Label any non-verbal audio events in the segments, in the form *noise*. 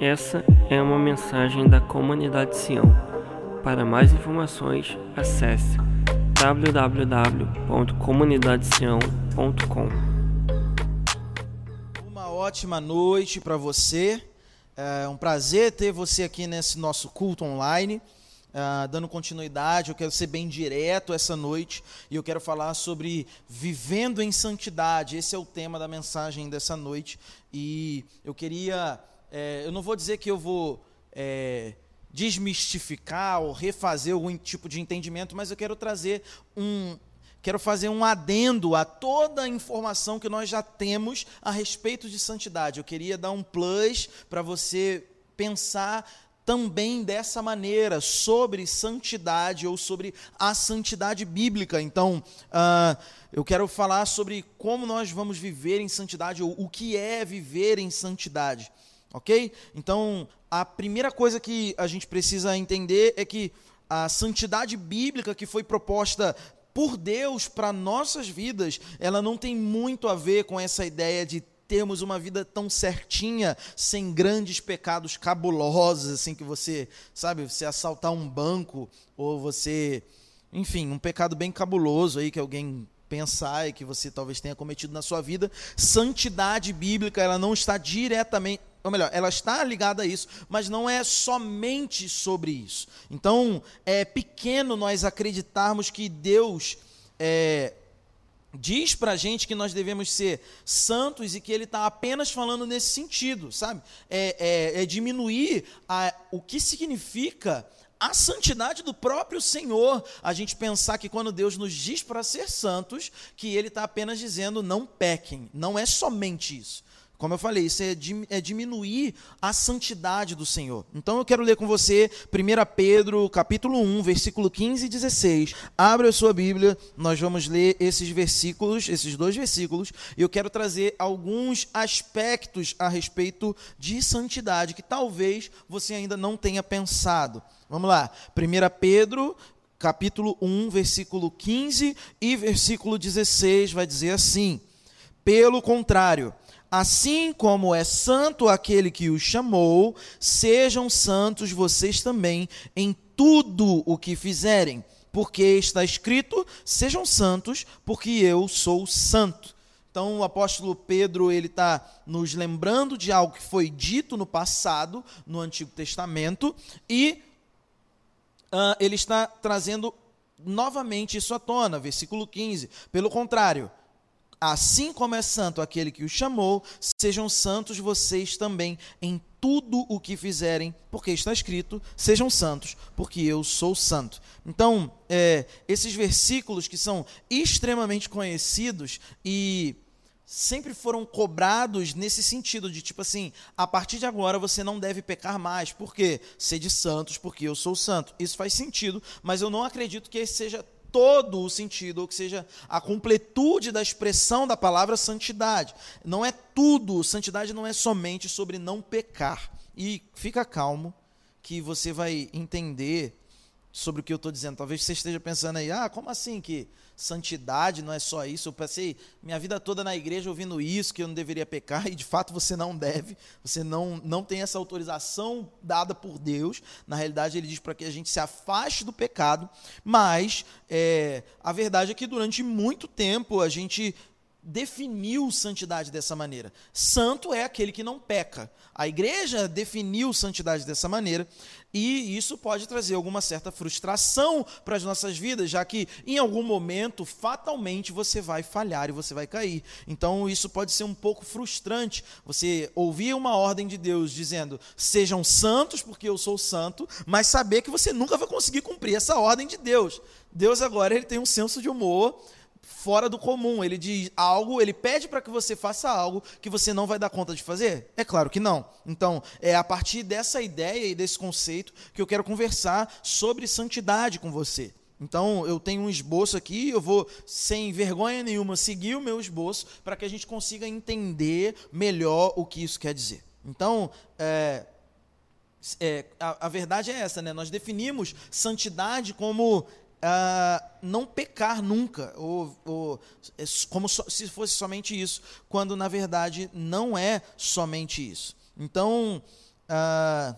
Essa é uma mensagem da comunidade Sião. Para mais informações, acesse www.comunidadesião.com. Uma ótima noite para você. É um prazer ter você aqui nesse nosso culto online. Uh, dando continuidade, eu quero ser bem direto essa noite e eu quero falar sobre vivendo em santidade. Esse é o tema da mensagem dessa noite. E eu queria é, eu não vou dizer que eu vou é, desmistificar ou refazer algum tipo de entendimento, mas eu quero trazer um, quero fazer um adendo a toda a informação que nós já temos a respeito de santidade. Eu queria dar um plus para você pensar também dessa maneira sobre santidade ou sobre a santidade bíblica. Então, uh, eu quero falar sobre como nós vamos viver em santidade ou o que é viver em santidade. Ok? Então, a primeira coisa que a gente precisa entender é que a santidade bíblica que foi proposta por Deus para nossas vidas, ela não tem muito a ver com essa ideia de termos uma vida tão certinha, sem grandes pecados cabulosos, assim que você, sabe, você assaltar um banco ou você, enfim, um pecado bem cabuloso aí que alguém pensar e que você talvez tenha cometido na sua vida. Santidade bíblica, ela não está diretamente ou melhor, ela está ligada a isso, mas não é somente sobre isso. Então, é pequeno nós acreditarmos que Deus é, diz para a gente que nós devemos ser santos e que Ele está apenas falando nesse sentido, sabe? É, é, é diminuir a, o que significa a santidade do próprio Senhor. A gente pensar que quando Deus nos diz para ser santos, que Ele está apenas dizendo não pequem. Não é somente isso. Como eu falei, isso é, é, diminuir a santidade do Senhor. Então eu quero ler com você 1 Pedro, capítulo 1, versículo 15 e 16. Abra a sua Bíblia, nós vamos ler esses versículos, esses dois versículos, e eu quero trazer alguns aspectos a respeito de santidade que talvez você ainda não tenha pensado. Vamos lá. 1 Pedro, capítulo 1, versículo 15 e versículo 16 vai dizer assim: Pelo contrário, Assim como é santo aquele que os chamou, sejam santos vocês também em tudo o que fizerem, porque está escrito: sejam santos, porque eu sou santo. Então o apóstolo Pedro ele está nos lembrando de algo que foi dito no passado, no Antigo Testamento, e uh, ele está trazendo novamente isso à tona, versículo 15. Pelo contrário, Assim como é santo aquele que o chamou, sejam santos vocês também em tudo o que fizerem, porque está escrito: sejam santos, porque eu sou santo. Então, é, esses versículos que são extremamente conhecidos e sempre foram cobrados nesse sentido de tipo assim, a partir de agora você não deve pecar mais, porque sede santos, porque eu sou santo. Isso faz sentido, mas eu não acredito que esse seja todo o sentido, ou que seja a completude da expressão da palavra santidade. Não é tudo, santidade não é somente sobre não pecar. E fica calmo que você vai entender sobre o que eu estou dizendo. Talvez você esteja pensando aí, ah, como assim que santidade não é só isso? Eu passei minha vida toda na igreja ouvindo isso, que eu não deveria pecar, e de fato você não deve, você não, não tem essa autorização dada por Deus. Na realidade, ele diz para que a gente se afaste do pecado, mas é, a verdade é que durante muito tempo a gente definiu santidade dessa maneira. Santo é aquele que não peca. A igreja definiu santidade dessa maneira e isso pode trazer alguma certa frustração para as nossas vidas, já que em algum momento, fatalmente, você vai falhar e você vai cair. Então, isso pode ser um pouco frustrante. Você ouvir uma ordem de Deus dizendo: sejam santos, porque eu sou santo, mas saber que você nunca vai conseguir cumprir essa ordem de Deus. Deus agora ele tem um senso de humor fora do comum. Ele diz algo, ele pede para que você faça algo que você não vai dar conta de fazer? É claro que não. Então, é a partir dessa ideia e desse conceito que eu quero conversar sobre santidade com você. Então, eu tenho um esboço aqui, eu vou, sem vergonha nenhuma, seguir o meu esboço para que a gente consiga entender melhor o que isso quer dizer. Então, é, é, a, a verdade é essa, né? Nós definimos santidade como Uh, não pecar nunca, ou, ou é como so, se fosse somente isso, quando na verdade não é somente isso. Então, uh,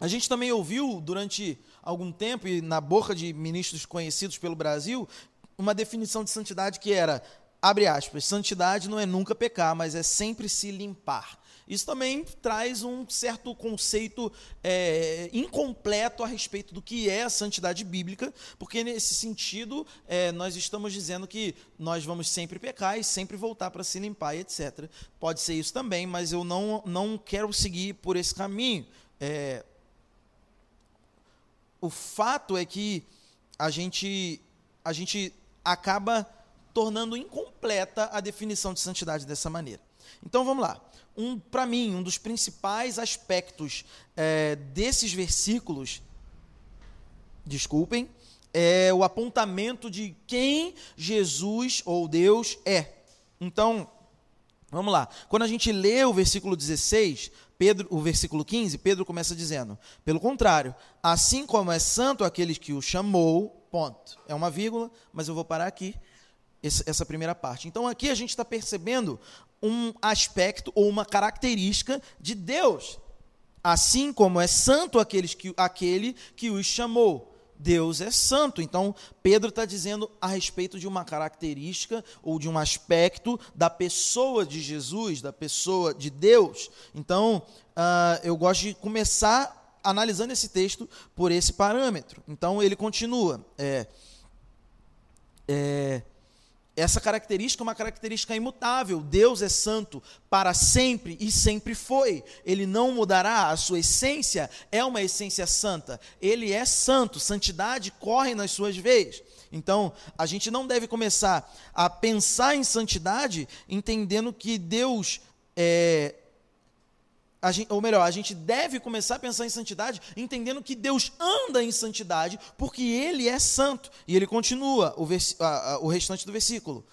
a gente também ouviu durante algum tempo, e na boca de ministros conhecidos pelo Brasil, uma definição de santidade que era, abre aspas, santidade não é nunca pecar, mas é sempre se limpar. Isso também traz um certo conceito é, incompleto a respeito do que é a santidade bíblica, porque nesse sentido é, nós estamos dizendo que nós vamos sempre pecar e sempre voltar para se limpar etc. Pode ser isso também, mas eu não, não quero seguir por esse caminho. É, o fato é que a gente, a gente acaba tornando incompleta a definição de santidade dessa maneira. Então vamos lá um, para mim, um dos principais aspectos é, desses versículos, desculpem, é o apontamento de quem Jesus ou Deus é. Então, vamos lá. Quando a gente lê o versículo 16, Pedro, o versículo 15, Pedro começa dizendo: pelo contrário, assim como é santo aquele que o chamou, ponto. É uma vírgula, mas eu vou parar aqui essa primeira parte. Então aqui a gente está percebendo um aspecto ou uma característica de Deus. Assim como é santo aqueles que, aquele que os chamou. Deus é santo. Então, Pedro está dizendo a respeito de uma característica ou de um aspecto da pessoa de Jesus, da pessoa de Deus. Então, uh, eu gosto de começar analisando esse texto por esse parâmetro. Então, ele continua. É, é, essa característica é uma característica imutável. Deus é santo para sempre e sempre foi. Ele não mudará. A sua essência é uma essência santa. Ele é santo. Santidade corre nas suas veias. Então, a gente não deve começar a pensar em santidade entendendo que Deus é, gente, ou melhor, a gente deve começar a pensar em santidade entendendo que Deus anda em santidade porque Ele é santo. E ele continua o, vers, a, a, o restante do versículo.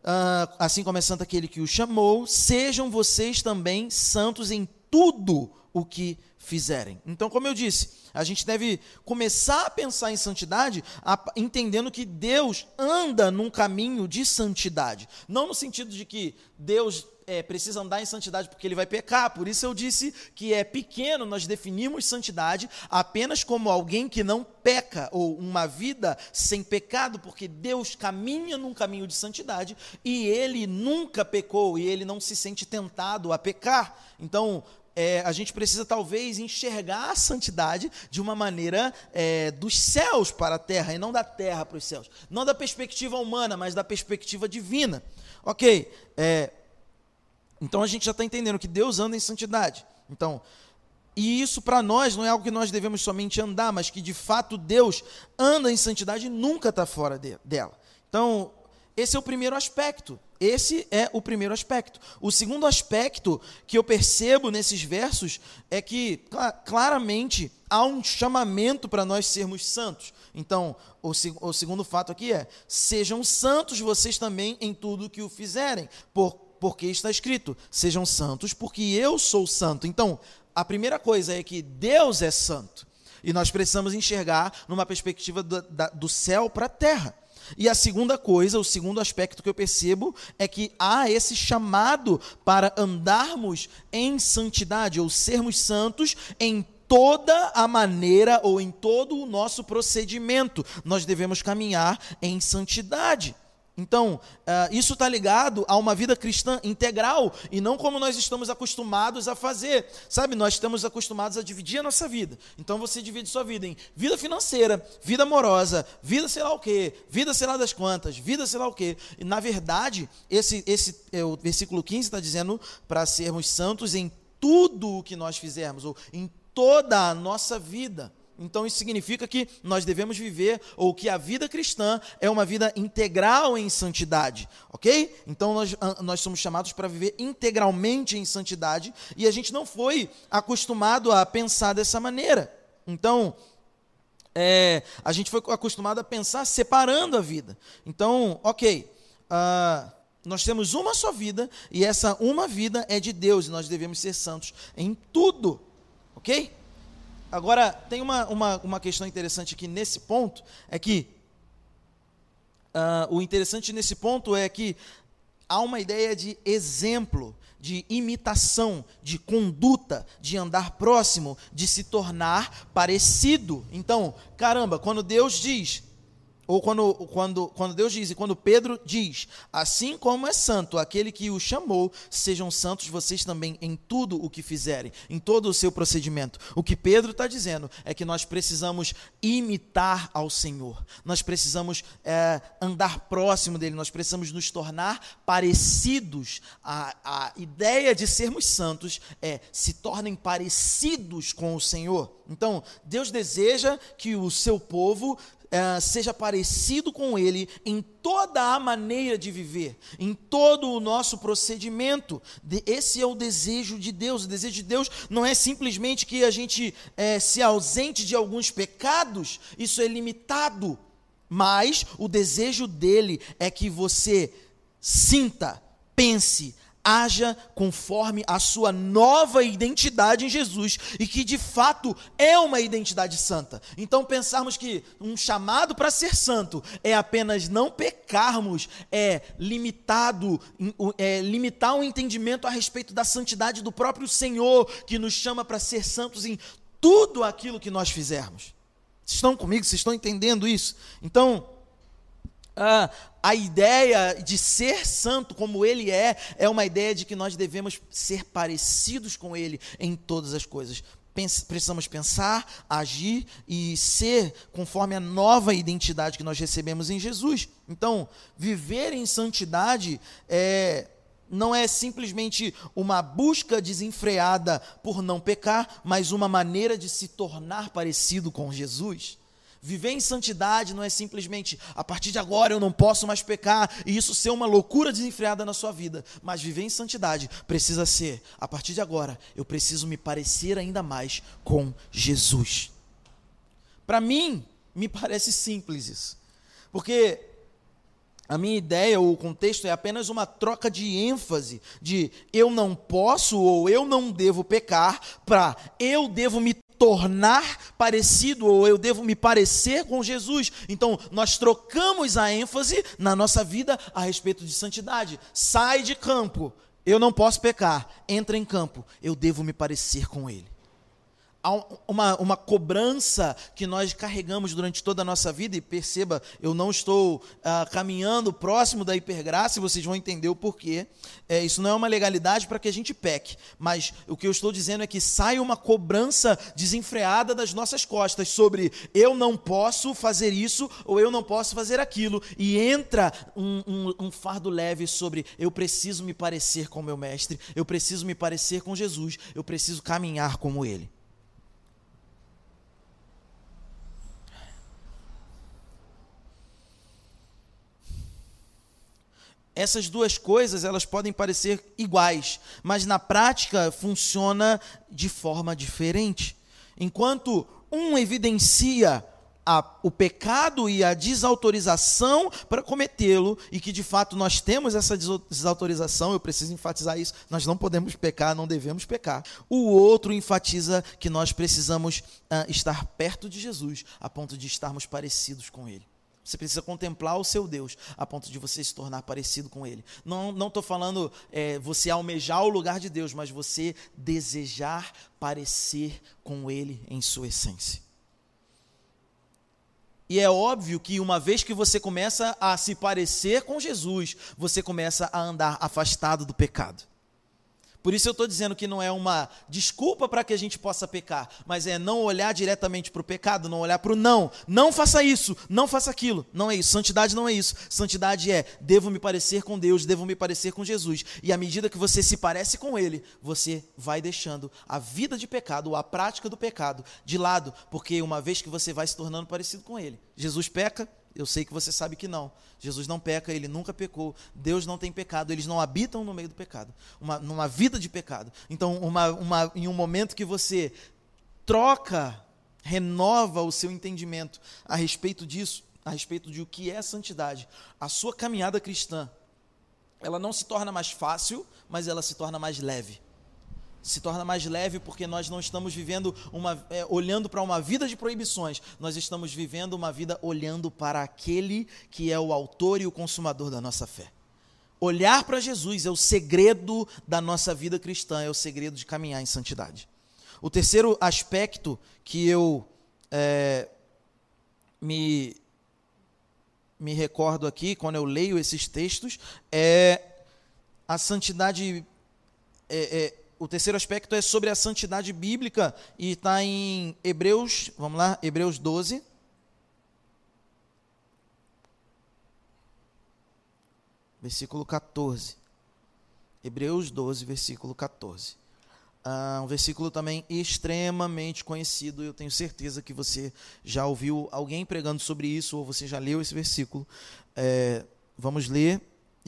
Uh, assim como é santo aquele que o chamou, sejam vocês também santos em tudo o que fizerem. Então, como eu disse, a gente deve começar a pensar em santidade a, entendendo que Deus anda num caminho de santidade. Não no sentido de que Deus é, precisa andar em santidade porque ele vai pecar. Por isso eu disse que é pequeno nós definimos santidade apenas como alguém que não peca, ou uma vida sem pecado, porque Deus caminha num caminho de santidade e ele nunca pecou e ele não se sente tentado a pecar. Então, é, a gente precisa talvez enxergar a santidade de uma maneira é, dos céus para a terra e não da terra para os céus. Não da perspectiva humana, mas da perspectiva divina. Ok, é, então a gente já está entendendo que Deus anda em santidade. Então, e isso para nós não é algo que nós devemos somente andar, mas que de fato Deus anda em santidade e nunca está fora de, dela. Então, esse é o primeiro aspecto. Esse é o primeiro aspecto. O segundo aspecto que eu percebo nesses versos é que claramente há um chamamento para nós sermos santos. Então, o, o, segundo fato aqui é: sejam santos vocês também em tudo que o fizerem, por porque está escrito: sejam santos, porque eu sou santo. Então, a primeira coisa é que Deus é santo. E nós precisamos enxergar numa perspectiva do, da, do céu para a terra. E a segunda coisa, o segundo aspecto que eu percebo é que há esse chamado para andarmos em santidade, ou sermos santos em toda a maneira ou em todo o nosso procedimento. Nós devemos caminhar em santidade. Então, uh, isso está ligado a uma vida cristã integral e não como nós estamos acostumados a fazer. Sabe, nós estamos acostumados a dividir a nossa vida. Então, você divide sua vida em vida financeira, vida amorosa, vida sei lá o quê, vida sei lá das quantas, vida sei lá o quê. E, na verdade, esse, esse é, o versículo 15 está dizendo para sermos santos em tudo o que nós fizermos, ou em toda a nossa vida. Então isso significa que nós devemos viver, ou que a vida cristã é uma vida integral em santidade, ok? Então nós, nós somos chamados para viver integralmente em santidade e a gente não foi acostumado a pensar dessa maneira. Então, é, a gente foi acostumado a pensar separando a vida. Então, ok, uh, nós temos uma só vida e essa uma vida é de Deus e nós devemos ser santos em tudo, ok? Agora, tem uma, uma, uma questão interessante aqui nesse ponto, é que uh, o interessante nesse ponto é que há uma ideia de exemplo, de imitação, de conduta, de andar próximo, de se tornar parecido. Então, caramba, quando Deus diz, ou quando, quando, quando Deus diz, e quando Pedro diz, assim como é santo aquele que o chamou, sejam santos vocês também em tudo o que fizerem, em todo o seu procedimento. O que Pedro está dizendo é que nós precisamos imitar ao Senhor, nós precisamos é, andar próximo dele, nós precisamos nos tornar parecidos. A, a ideia de sermos santos é se tornem parecidos com o Senhor. Então, Deus deseja que o seu povo é, seja parecido com Ele em toda a maneira de viver, em todo o nosso procedimento. Esse é o desejo de Deus. O desejo de Deus não é simplesmente que a gente é, se ausente de alguns pecados, isso é limitado. Mas o desejo dele é que você sinta, pense, haja conforme a sua nova identidade em Jesus e que de fato é uma identidade santa. Então pensarmos que um chamado para ser santo é apenas não pecarmos, é limitado, é limitar o entendimento a respeito da santidade do próprio Senhor que nos chama para ser santos em tudo aquilo que nós fizermos. Vocês estão comigo? Vocês estão entendendo isso? Então, ah, a ideia de ser santo como ele é, é uma ideia de que nós devemos ser parecidos com ele em todas as coisas. precisamos pensar, agir e ser conforme a nova identidade que nós recebemos em Jesus. Então, viver em santidade é, não é simplesmente uma busca desenfreada por não pecar, mas uma maneira de se tornar parecido com Jesus. Viver em santidade não é simplesmente a partir de agora eu não posso mais pecar e isso ser uma loucura desenfreada na sua vida. Mas viver em santidade precisa ser, a partir de agora, eu preciso me parecer ainda mais com Jesus. Para mim, me *laughs* parece simples isso. Porque a minha ideia ou o contexto é apenas uma troca de ênfase de eu não posso ou eu não devo pecar para eu devo me tornar parecido ou eu devo me parecer com Jesus. Então, nós trocamos a ênfase na nossa vida a respeito de santidade. Sai de campo, eu não posso pecar. Entra em campo, eu devo me parecer com Ele uma, uma cobrança que nós carregamos durante toda a nossa vida, e perceba, eu não estou ah, caminhando próximo da hipergraça, e vocês vão entender o porquê. É, isso não é uma legalidade para que a gente peque, mas o que eu estou dizendo é que sai uma cobrança desenfreada das nossas costas sobre eu não posso fazer isso ou eu não posso fazer aquilo, e entra um, um, um fardo leve sobre eu preciso me parecer com meu mestre, eu preciso me parecer com Jesus, eu preciso caminhar como ele. Essas duas coisas elas podem parecer iguais, mas na prática funciona de forma diferente. Enquanto um evidencia a, o pecado e a desautorização para cometê-lo, e que de fato nós temos essa desautorização, eu preciso enfatizar isso, nós não podemos pecar, não devemos pecar. O outro enfatiza que nós precisamos uh, estar perto de Jesus, a ponto de estarmos parecidos com Ele. Você precisa contemplar o seu Deus a ponto de você se tornar parecido com Ele. Não estou falando é, você almejar o lugar de Deus, mas você desejar parecer com Ele em sua essência. E é óbvio que uma vez que você começa a se parecer com Jesus, você começa a andar afastado do pecado. Por isso eu estou dizendo que não é uma desculpa para que a gente possa pecar, mas é não olhar diretamente para o pecado, não olhar para o não. Não faça isso, não faça aquilo. Não é isso. Santidade não é isso. Santidade é devo me parecer com Deus, devo me parecer com Jesus. E à medida que você se parece com Ele, você vai deixando a vida de pecado, ou a prática do pecado, de lado, porque uma vez que você vai se tornando parecido com Ele, Jesus peca, eu sei que você sabe que não. Jesus não peca, ele nunca pecou. Deus não tem pecado, eles não habitam no meio do pecado, uma, numa vida de pecado. Então, uma, uma, em um momento que você troca, renova o seu entendimento a respeito disso, a respeito de o que é santidade, a sua caminhada cristã, ela não se torna mais fácil, mas ela se torna mais leve se torna mais leve porque nós não estamos vivendo uma é, olhando para uma vida de proibições, nós estamos vivendo uma vida olhando para aquele que é o autor e o consumador da nossa fé. olhar para Jesus é o segredo da nossa vida cristã, é o segredo de caminhar em santidade. O terceiro aspecto que eu é, me, me recordo aqui, quando eu leio esses textos, é a santidade. É, é, o terceiro aspecto é sobre a santidade bíblica e está em Hebreus, vamos lá, Hebreus 12. Versículo 14. Hebreus 12, versículo 14. Ah, um versículo também extremamente conhecido, eu tenho certeza que você já ouviu alguém pregando sobre isso, ou você já leu esse versículo. É, vamos ler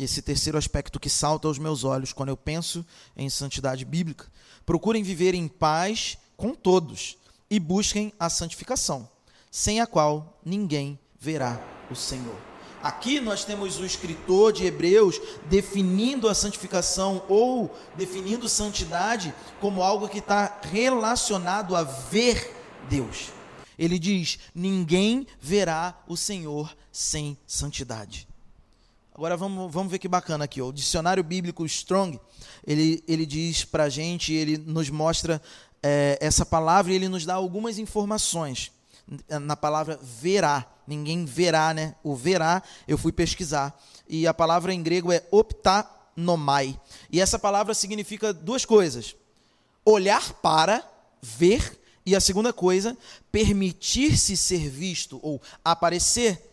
esse terceiro aspecto que salta aos meus olhos quando eu penso em santidade bíblica. Procurem viver em paz com todos e busquem a santificação, sem a qual ninguém verá o Senhor. Aqui nós temos o escritor de Hebreus definindo a santificação ou definindo santidade como algo que está relacionado a ver Deus. Ele diz: ninguém verá o Senhor sem santidade. Agora vamos, vamos ver que bacana aqui. Ó. O dicionário bíblico Strong ele, ele diz para a gente, ele nos mostra é, essa palavra e ele nos dá algumas informações na palavra verá. Ninguém verá, né? O verá, eu fui pesquisar. E a palavra em grego é optanomai. E essa palavra significa duas coisas: olhar para, ver, e a segunda coisa, permitir-se ser visto ou aparecer.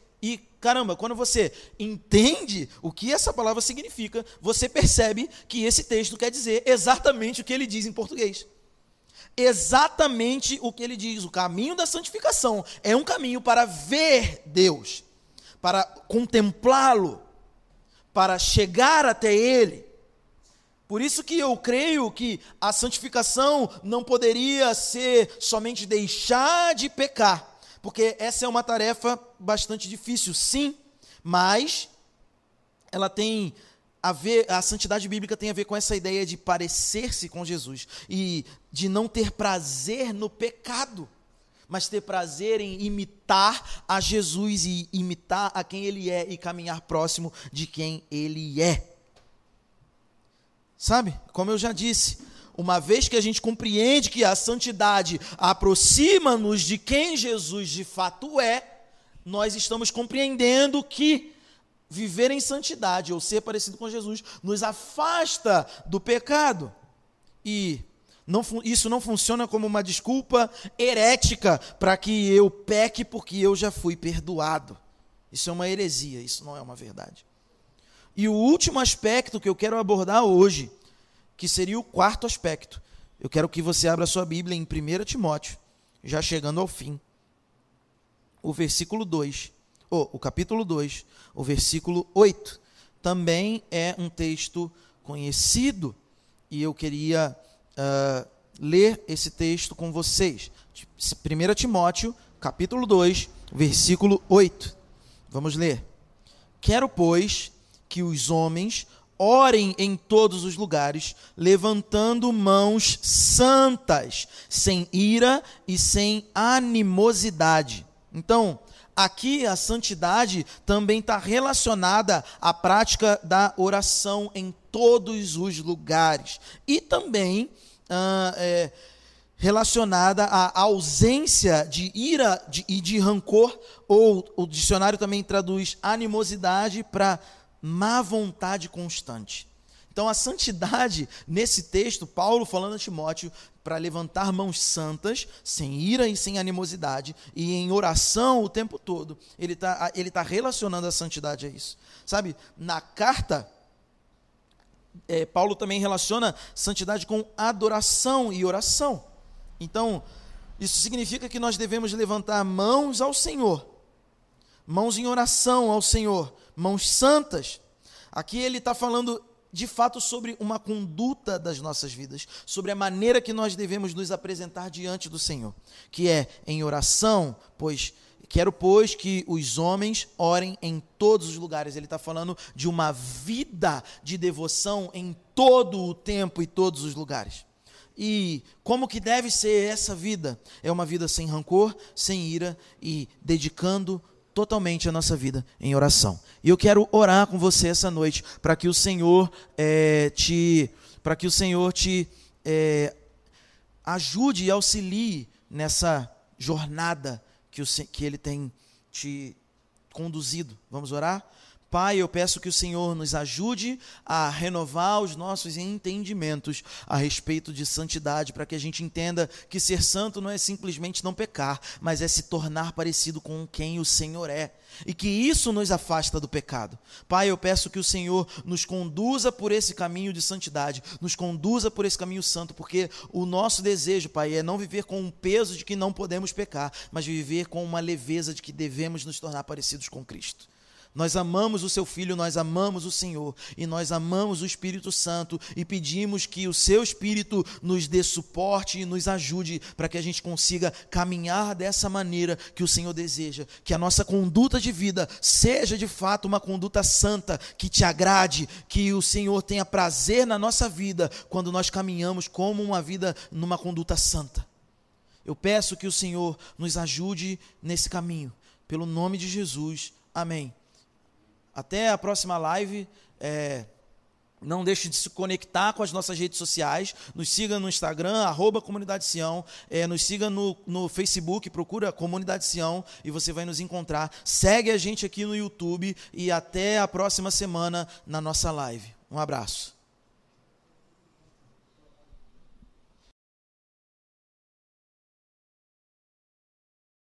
Caramba, quando você entende o que essa palavra significa, você percebe que esse texto quer dizer exatamente o que ele diz em português exatamente o que ele diz: o caminho da santificação é um caminho para ver Deus, para contemplá-lo, para chegar até Ele. Por isso que eu creio que a santificação não poderia ser somente deixar de pecar, porque essa é uma tarefa bastante difícil, sim, mas ela tem a ver, a santidade bíblica tem a ver com essa ideia de parecer-se com Jesus e de não ter prazer no pecado, mas ter prazer em imitar a Jesus e imitar a quem ele é e caminhar próximo de quem ele é. Sabe? Como eu já disse, uma vez que a gente compreende que a santidade aproxima-nos de quem Jesus de fato é, nós estamos compreendendo que viver em santidade ou ser parecido com Jesus nos afasta do pecado. E não, isso não funciona como uma desculpa herética para que eu peque porque eu já fui perdoado. Isso é uma heresia, isso não é uma verdade. E o último aspecto que eu quero abordar hoje, que seria o quarto aspecto, eu quero que você abra sua Bíblia em 1 Timóteo, já chegando ao fim. O versículo 2 oh, o capítulo 2, o versículo 8. Também é um texto conhecido e eu queria uh, ler esse texto com vocês. 1 Timóteo, capítulo 2, versículo 8. Vamos ler. Quero, pois, que os homens orem em todos os lugares, levantando mãos santas, sem ira e sem animosidade. Então, Aqui a santidade também está relacionada à prática da oração em todos os lugares. E também ah, é, relacionada à ausência de ira de, e de rancor, ou o dicionário também traduz animosidade para má vontade constante. Então, a santidade, nesse texto, Paulo falando a Timóteo, para levantar mãos santas, sem ira e sem animosidade, e em oração o tempo todo, ele está ele tá relacionando a santidade a isso. Sabe, na carta, é, Paulo também relaciona santidade com adoração e oração. Então, isso significa que nós devemos levantar mãos ao Senhor, mãos em oração ao Senhor, mãos santas. Aqui ele está falando de fato sobre uma conduta das nossas vidas, sobre a maneira que nós devemos nos apresentar diante do Senhor, que é em oração, pois quero pois que os homens orem em todos os lugares. Ele está falando de uma vida de devoção em todo o tempo e todos os lugares. E como que deve ser essa vida? É uma vida sem rancor, sem ira e dedicando totalmente a nossa vida em oração. E eu quero orar com você essa noite para que o Senhor é, te, para que o Senhor te é, ajude e auxilie nessa jornada que, o, que Ele tem te conduzido. Vamos orar? Pai, eu peço que o Senhor nos ajude a renovar os nossos entendimentos a respeito de santidade, para que a gente entenda que ser santo não é simplesmente não pecar, mas é se tornar parecido com quem o Senhor é, e que isso nos afasta do pecado. Pai, eu peço que o Senhor nos conduza por esse caminho de santidade, nos conduza por esse caminho santo, porque o nosso desejo, Pai, é não viver com um peso de que não podemos pecar, mas viver com uma leveza de que devemos nos tornar parecidos com Cristo. Nós amamos o seu Filho, nós amamos o Senhor e nós amamos o Espírito Santo e pedimos que o seu Espírito nos dê suporte e nos ajude para que a gente consiga caminhar dessa maneira que o Senhor deseja. Que a nossa conduta de vida seja de fato uma conduta santa, que te agrade, que o Senhor tenha prazer na nossa vida quando nós caminhamos como uma vida numa conduta santa. Eu peço que o Senhor nos ajude nesse caminho. Pelo nome de Jesus. Amém. Até a próxima live. É, não deixe de se conectar com as nossas redes sociais. Nos siga no Instagram, arroba Comunidade Sião. É, nos siga no, no Facebook, procura Comunidade Sião e você vai nos encontrar. Segue a gente aqui no YouTube e até a próxima semana na nossa live. Um abraço.